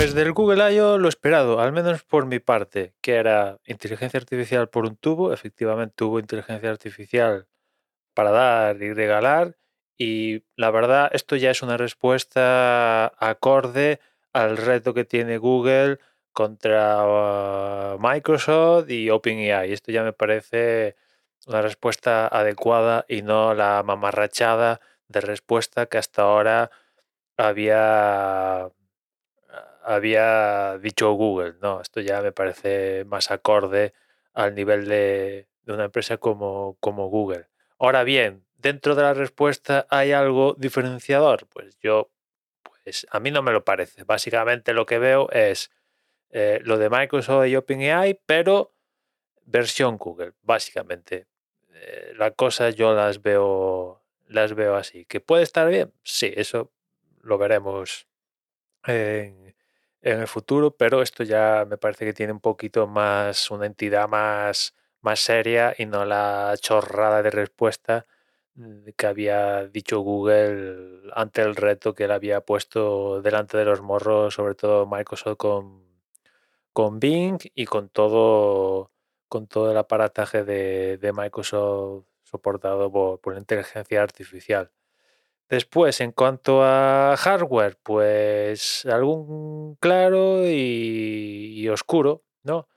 el Google I.O. lo esperado, al menos por mi parte, que era inteligencia artificial por un tubo. Efectivamente, tuvo inteligencia artificial para dar y regalar. Y la verdad, esto ya es una respuesta acorde al reto que tiene Google contra uh, Microsoft y OpenAI. Esto ya me parece una respuesta adecuada y no la mamarrachada de respuesta que hasta ahora había había dicho Google. No, esto ya me parece más acorde al nivel de, una empresa como, como Google. Ahora bien, dentro de la respuesta hay algo diferenciador. Pues yo, pues a mí no me lo parece. Básicamente lo que veo es eh, lo de Microsoft y OpenAI, pero versión Google, básicamente. Eh, la cosa yo las veo, las veo así. ¿Que puede estar bien? Sí, eso lo veremos en, en el futuro, pero esto ya me parece que tiene un poquito más, una entidad más, más seria y no la chorrada de respuesta mm, que había dicho Google ante el reto que él había puesto delante de los morros, sobre todo Microsoft con, con Bing y con todo, con todo el aparataje de, Microsoft soportado por la inteligencia artificial. Después, en cuanto a hardware, pues algún claro y, oscuro, ¿no?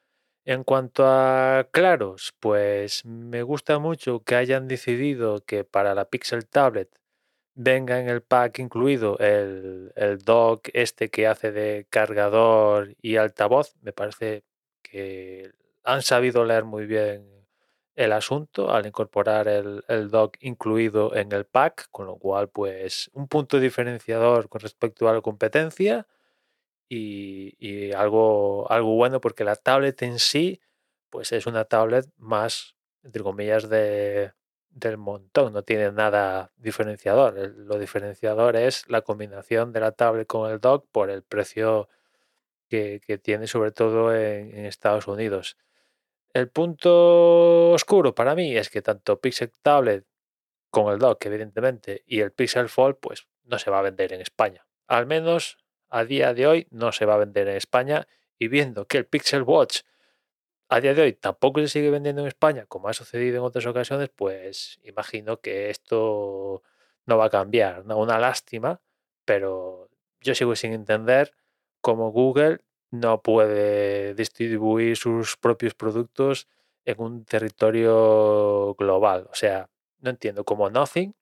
En cuanto a claros, pues me gusta mucho que hayan decidido que para la Pixel Tablet venga en el pack incluido el, el dock este que hace de cargador y altavoz. Me parece que han sabido leer muy bien el asunto al incorporar el, el, dock incluido en el pack, con lo cual pues un punto diferenciador con respecto a la competencia y, algo, algo bueno porque la tablet en sí pues es una tablet más, entre comillas, de, del montón, no tiene nada diferenciador. Lo diferenciador es la combinación de la tablet con el dock por el precio que, tiene sobre todo en Estados Unidos. El punto oscuro para mí es que tanto Pixel Tablet con el dock, evidentemente, y el Pixel Fold, pues no se va a vender en España. Al menos a día de hoy no se va a vender en España. Y viendo que el Pixel Watch a día de hoy tampoco se sigue vendiendo en España, como ha sucedido en otras ocasiones, pues imagino que esto no va a cambiar. ¿no? Una lástima, pero yo sigo sin entender cómo Google no puede distribuir sus propios productos en un territorio global. O sea, no entiendo cómo Nothing,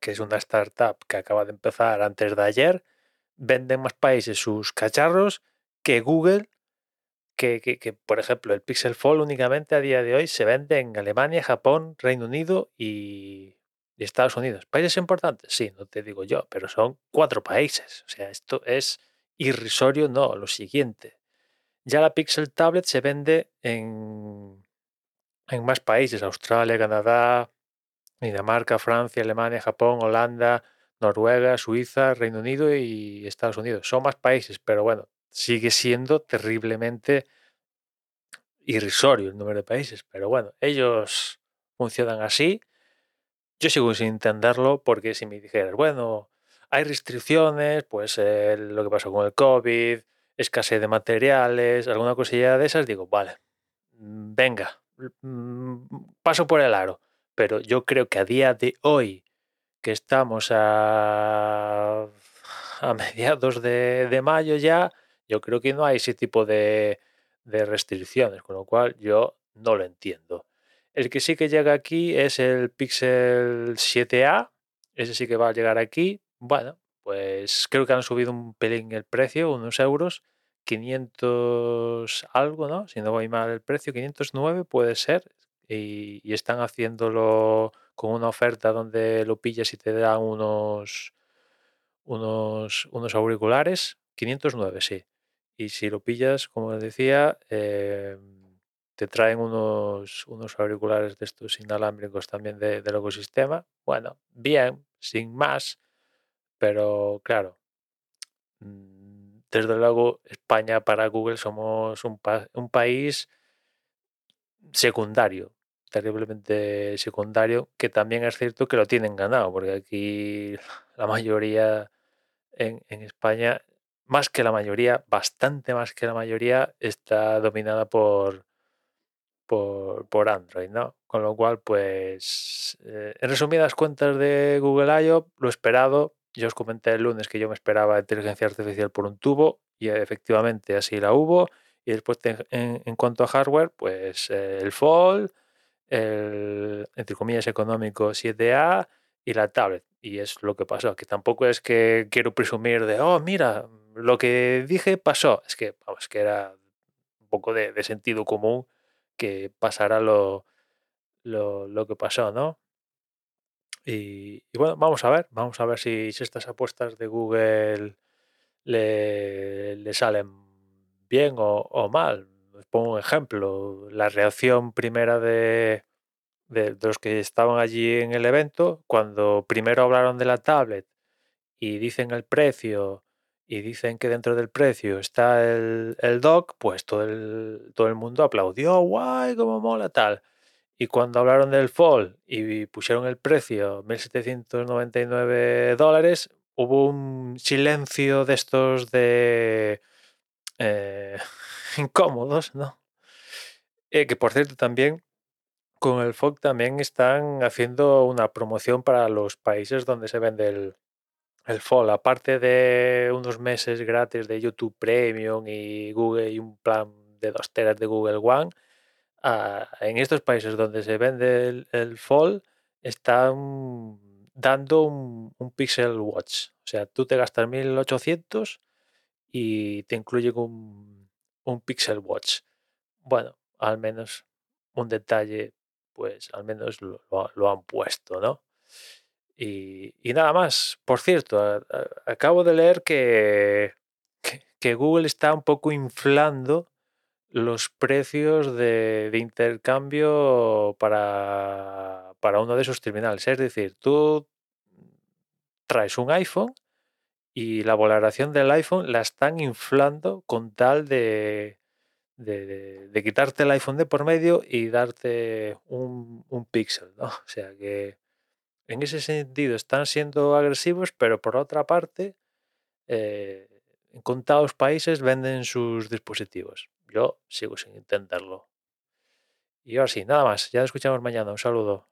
que es una startup que acaba de empezar antes de ayer, vende en más países sus cacharros que Google, que, que, por ejemplo el Pixel Fold únicamente a día de hoy se vende en Alemania, Japón, Reino Unido y, y Estados Unidos. ¿Países importantes? Sí, no te digo yo, pero son cuatro países. O sea, esto es irrisorio, no, lo siguiente. Ya la Pixel Tablet se vende en, en más países, Australia, Canadá, Dinamarca, Francia, Alemania, Japón, Holanda, Noruega, Suiza, Reino Unido y Estados Unidos. Son más países, pero bueno, sigue siendo terriblemente irrisorio el número de países. Pero bueno, ellos funcionan así. Yo sigo sin entenderlo porque si me dijeras, bueno, hay restricciones, pues lo que pasó con el COVID, escasez de materiales, alguna cosilla de esas, digo, vale, venga, mm, paso por el aro. Pero yo creo que a día de hoy, que estamos a, mediados de, de mayo ya, yo creo que no hay ese tipo de, de restricciones, con lo cual yo no lo entiendo. El que sí que llega aquí es el Pixel 7A, ese sí que va a llegar aquí, bueno, pues creo que han subido un pelín el precio, unos euros, 500 algo, ¿no? Si no voy mal el precio, 509 puede ser. Y, están haciéndolo con una oferta donde lo pillas y te dan unos, unos, unos auriculares. 509, sí. Y si lo pillas, como decía, em, te traen unos, unos auriculares de estos inalámbricos también del ecosistema. Bueno, bien, sin más pero claro, mm, desde luego España para Google somos un, país secundario, terriblemente secundario, que también es cierto que lo tienen ganado, porque aquí la mayoría en, España más que la mayoría, bastante más que la mayoría, está dominada por, por, por Android, ¿no? Con lo cual, pues, eh, en resumidas cuentas de Google I.O., lo esperado, yo os comenté el lunes que yo me esperaba inteligencia artificial por un tubo y efectivamente así la hubo. Y después, en, cuanto a hardware, pues eh, el Fold, el, entre comillas, económico 7A y la tablet. Y es lo que pasó, que tampoco es que quiero presumir de, oh, mira, lo que dije pasó. Es que, vamos, que era un poco de, de sentido común que pasara lo, lo, lo, que pasó, ¿no? Y, bueno, vamos a ver, vamos a ver si, estas apuestas de Google le, le salen bien o, mal. Os pongo un ejemplo, la reacción primera de, de, de, los que estaban allí en el evento, cuando primero hablaron de la tablet y dicen el precio y dicen que dentro del precio está el, el dock, pues todo el, todo el mundo aplaudió, guay, cómo mola tal. Y cuando hablaron del fall y pusieron el precio, 1.799 dólares, hubo un silencio de estos de eh, incómodos, ¿no? Eh, que por cierto también con el FOC también están haciendo una promoción para los países donde se vende el, el aparte de unos meses gratis de YouTube Premium y Google y un plan de dos teras de Google One, en estos países donde se vende el, el fall están dando un, Pixel Watch. O sea, tú te gastas 1800 y te incluye un, un Pixel Watch. Bueno, al menos un detalle, pues al menos lo, han puesto, ¿no? Y, nada más. Por cierto, acabo de leer que, que, Google está un poco inflando los precios de, intercambio para, para, uno de sus terminales. Es decir, tú traes un iPhone y la valoración del iPhone la están inflando con tal de, de, quitarte el iPhone de por medio y darte un, un Pixel, ¿no? O sea que en ese sentido están siendo agresivos, pero por otra parte, eh, en contados países venden sus dispositivos. Yo sigo sin entenderlo. Y ahora sí, nada más. Ya nos escuchamos mañana. Un saludo.